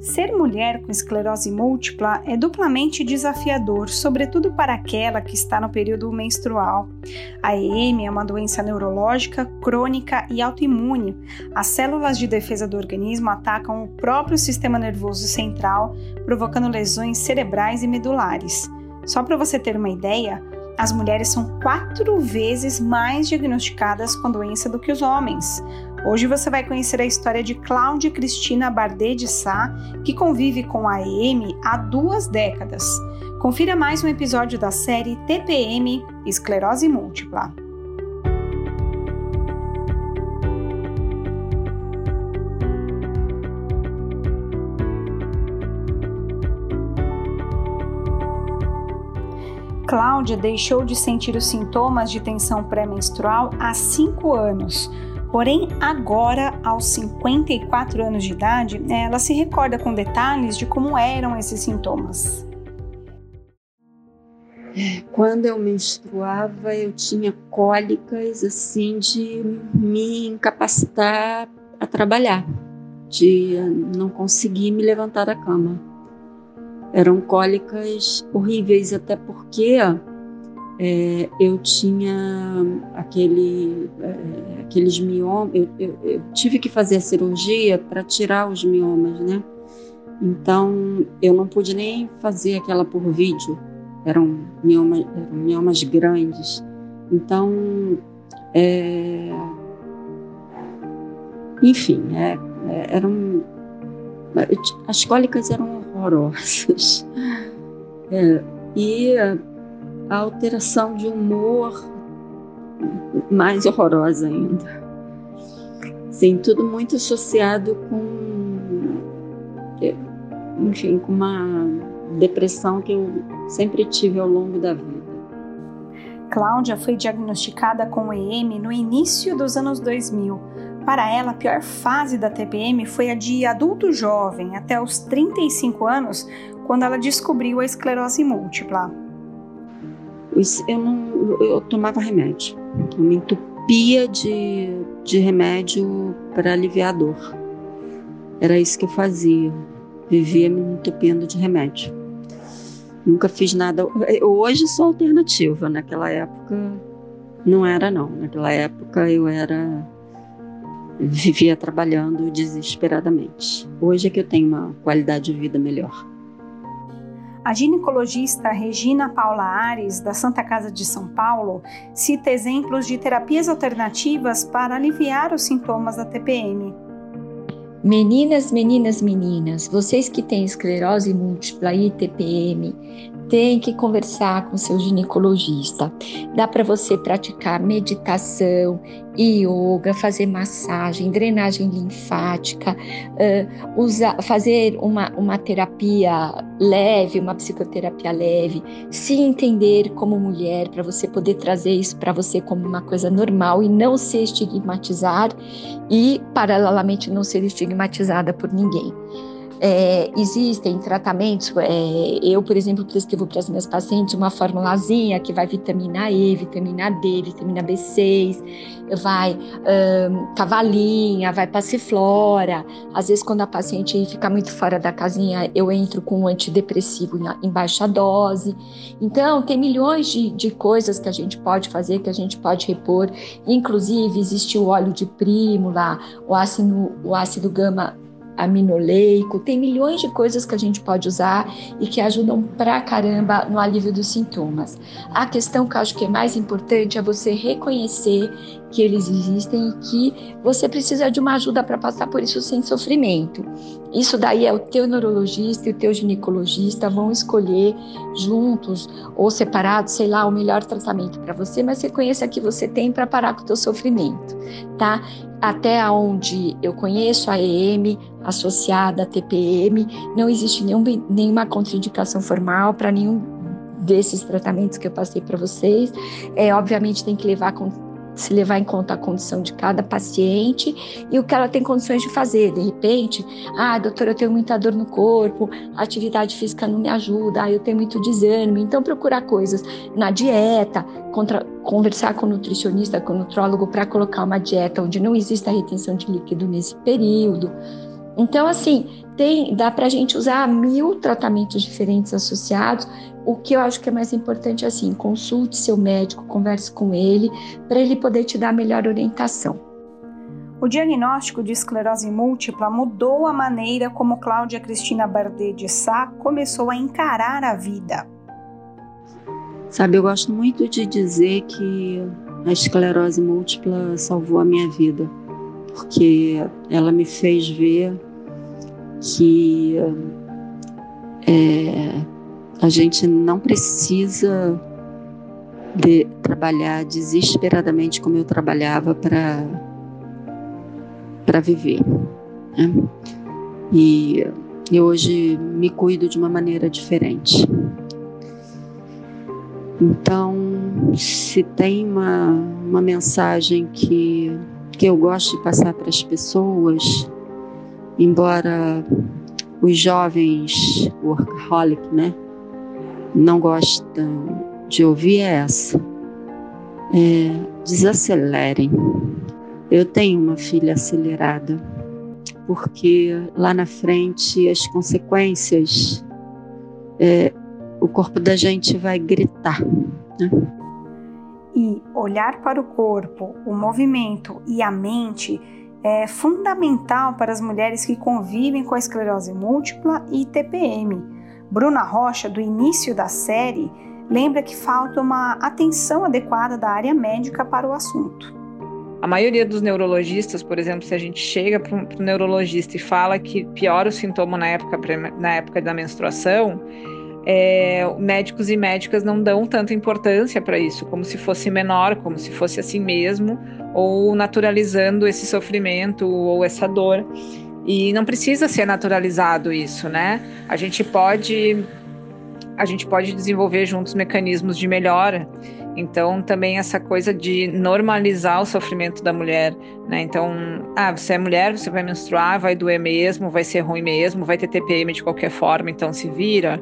Ser mulher com esclerose múltipla é duplamente desafiador, sobretudo para aquela que está no período menstrual. A EM é uma doença neurológica, crônica e autoimune. As células de defesa do organismo atacam o próprio sistema nervoso central, provocando lesões cerebrais e medulares. Só para você ter uma ideia, as mulheres são quatro vezes mais diagnosticadas com a doença do que os homens. Hoje você vai conhecer a história de Cláudia Cristina Bardet de Sá, que convive com a EM há duas décadas. Confira mais um episódio da série TPM Esclerose Múltipla. Cláudia deixou de sentir os sintomas de tensão pré-menstrual há cinco anos Porém, agora, aos 54 anos de idade, ela se recorda com detalhes de como eram esses sintomas. Quando eu menstruava, eu tinha cólicas assim de me incapacitar a trabalhar, de não conseguir me levantar da cama. Eram cólicas horríveis, até porque é, eu tinha aquele, é, aqueles miomas, eu, eu, eu, tive que fazer a cirurgia para tirar os miomas, né? Então eu não pude nem fazer aquela por vídeo, eram miomas, eram miomas grandes. Então, é, enfim, é, é eram, as cólicas eram horrorosas. É, e a alteração de humor mais horrorosa ainda. Sim, tudo muito associado com, enfim, com uma depressão que eu sempre tive ao longo da vida. Cláudia foi diagnosticada com EM no início dos anos 2000. Para ela, a pior fase da TPM foi a de adulto jovem, até os 35 anos, quando ela descobriu a esclerose múltipla eu não eu tomava remédio. Eu me entupia de, de remédio para aliviar a dor. Era isso que eu fazia. Vivia me entupindo de remédio. Nunca fiz nada. Hoje sou alternativa. Naquela época não era não. Naquela época eu era vivia trabalhando desesperadamente. Hoje é que eu tenho uma qualidade de vida melhor. A ginecologista Regina Paula Ares, da Santa Casa de São Paulo, cita exemplos de terapias alternativas para aliviar os sintomas da TPM. Meninas, meninas, meninas, vocês que têm esclerose múltipla e TPM, tem que conversar com seu ginecologista. Dá para você praticar meditação, yoga, fazer massagem, drenagem linfática, uh, usar, fazer uma, uma terapia leve, uma psicoterapia leve, se entender como mulher, para você poder trazer isso para você como uma coisa normal e não se estigmatizar e, paralelamente, não ser estigmatizada por ninguém. É, existem tratamentos, é, eu, por exemplo, prescrevo para as minhas pacientes uma formulazinha que vai vitamina E, vitamina D, vitamina B6, vai um, cavalinha, vai passiflora. Às vezes, quando a paciente fica muito fora da casinha, eu entro com um antidepressivo em baixa dose. Então, tem milhões de, de coisas que a gente pode fazer, que a gente pode repor. Inclusive, existe o óleo de prímula, o ácido, o ácido gama aminoleico, tem milhões de coisas que a gente pode usar e que ajudam pra caramba no alívio dos sintomas. A questão que eu acho que é mais importante é você reconhecer que eles existem e que você precisa de uma ajuda para passar por isso sem sofrimento. Isso daí é o teu neurologista e o teu ginecologista vão escolher juntos ou separados, sei lá, o melhor tratamento para você, mas reconheça que você tem para parar com o teu sofrimento, tá? Até onde eu conheço a EM associada à TPM, não existe nenhum, nenhuma contraindicação formal para nenhum desses tratamentos que eu passei para vocês. É, obviamente tem que levar se levar em conta a condição de cada paciente e o que ela tem condições de fazer. De repente, ah, doutora, eu tenho muita dor no corpo, a atividade física não me ajuda, ah, eu tenho muito desânimo. Então, procurar coisas na dieta, contra, conversar com o nutricionista, com o nutrólogo, para colocar uma dieta onde não exista retenção de líquido nesse período. Então, assim, tem, dá para a gente usar mil tratamentos diferentes associados. O que eu acho que é mais importante é assim, consulte seu médico, converse com ele, para ele poder te dar a melhor orientação. O diagnóstico de esclerose múltipla mudou a maneira como Cláudia Cristina Bardet de Sá começou a encarar a vida. Sabe, eu gosto muito de dizer que a esclerose múltipla salvou a minha vida, porque ela me fez ver que é, a gente não precisa de trabalhar desesperadamente como eu trabalhava para para viver. Né? E hoje me cuido de uma maneira diferente. Então, se tem uma, uma mensagem que, que eu gosto de passar para as pessoas, embora os jovens workaholic, né, não gostam de ouvir é essa. É, desacelerem. Eu tenho uma filha acelerada, porque lá na frente as consequências, é, o corpo da gente vai gritar. Né? E olhar para o corpo, o movimento e a mente é fundamental para as mulheres que convivem com a esclerose múltipla e TPM. Bruna Rocha, do início da série, lembra que falta uma atenção adequada da área médica para o assunto. A maioria dos neurologistas, por exemplo, se a gente chega para um neurologista e fala que piora o sintoma na época, na época da menstruação, é, médicos e médicas não dão tanta importância para isso, como se fosse menor, como se fosse assim mesmo, ou naturalizando esse sofrimento ou essa dor. E não precisa ser naturalizado isso, né? A gente pode a gente pode desenvolver juntos mecanismos de melhora. Então, também essa coisa de normalizar o sofrimento da mulher, né? Então, ah, você é mulher, você vai menstruar, vai doer mesmo, vai ser ruim mesmo, vai ter TPM de qualquer forma, então se vira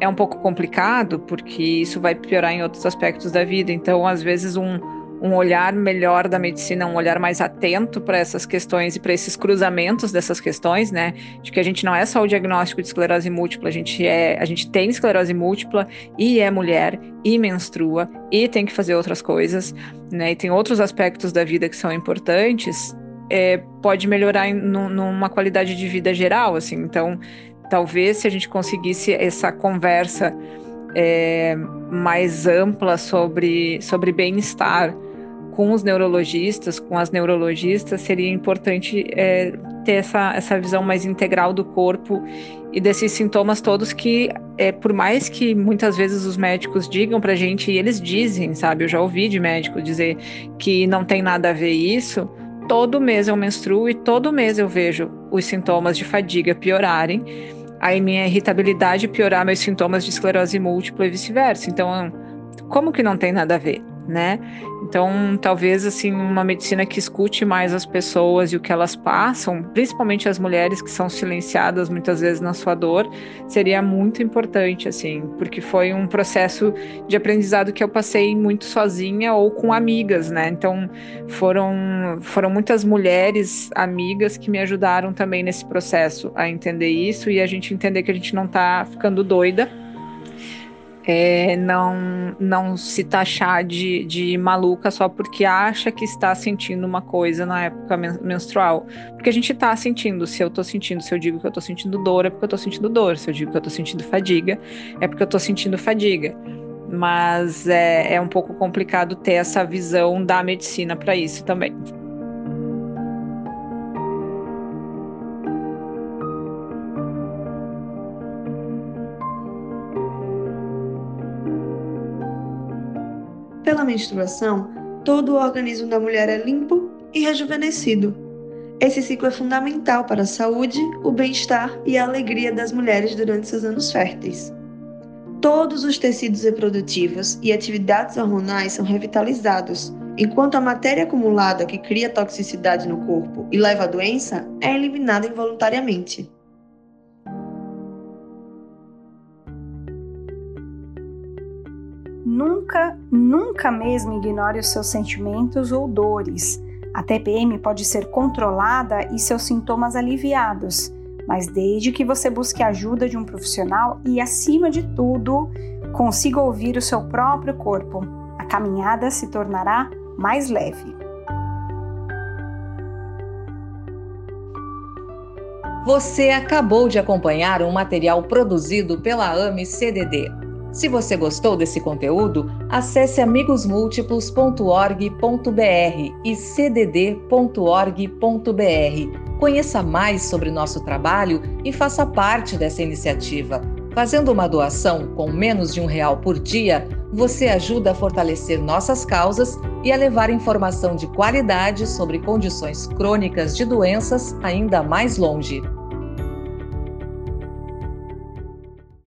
é um pouco complicado, porque isso vai piorar em outros aspectos da vida. Então, às vezes, um, um olhar melhor da medicina, um olhar mais atento para essas questões e para esses cruzamentos dessas questões, né? De que a gente não é só o diagnóstico de esclerose múltipla, a gente é, a gente tem esclerose múltipla e é mulher e menstrua e tem que fazer outras coisas, né? E tem outros aspectos da vida que são importantes. É, pode melhorar em, numa qualidade de vida geral, assim. Então, talvez se a gente conseguisse essa conversa é, mais ampla sobre, sobre bem-estar com os neurologistas, com as neurologistas, seria importante é, ter essa, essa visão mais integral do corpo e desses sintomas todos que, é, por mais que muitas vezes os médicos digam pra gente, e eles dizem, sabe? Eu já ouvi de médico dizer que não tem nada a ver isso. Todo mês eu menstruo e todo mês eu vejo os sintomas de fadiga piorarem aí minha irritabilidade piorar meus sintomas de esclerose múltipla e vice-versa. Então, como que não tem nada a ver, né? Então, talvez assim uma medicina que escute mais as pessoas e o que elas passam, principalmente as mulheres que são silenciadas muitas vezes na sua dor, seria muito importante assim, porque foi um processo de aprendizado que eu passei muito sozinha ou com amigas, né? Então, foram foram muitas mulheres amigas que me ajudaram também nesse processo a entender isso e a gente entender que a gente não está ficando doida é, não, não se taxar de, de maluca só porque acha que está sentindo uma coisa na época menstrual. Porque a gente está sentindo. Se eu estou sentindo, se eu digo que eu estou sentindo dor, é porque eu estou sentindo dor. Se eu digo que eu estou sentindo fadiga, é porque eu estou sentindo fadiga. Mas é, é um pouco complicado ter essa visão da medicina para isso também. Menstruação, todo o organismo da mulher é limpo e rejuvenescido. Esse ciclo é fundamental para a saúde, o bem-estar e a alegria das mulheres durante seus anos férteis. Todos os tecidos reprodutivos e atividades hormonais são revitalizados, enquanto a matéria acumulada que cria toxicidade no corpo e leva à doença é eliminada involuntariamente. Nunca, nunca mesmo ignore os seus sentimentos ou dores. A TPM pode ser controlada e seus sintomas aliviados, mas desde que você busque a ajuda de um profissional e, acima de tudo, consiga ouvir o seu próprio corpo, a caminhada se tornará mais leve. Você acabou de acompanhar um material produzido pela AME CDD. Se você gostou desse conteúdo, acesse amigosmúltiplos.org.br e cdd.org.br. Conheça mais sobre nosso trabalho e faça parte dessa iniciativa. Fazendo uma doação com menos de um real por dia, você ajuda a fortalecer nossas causas e a levar informação de qualidade sobre condições crônicas de doenças ainda mais longe.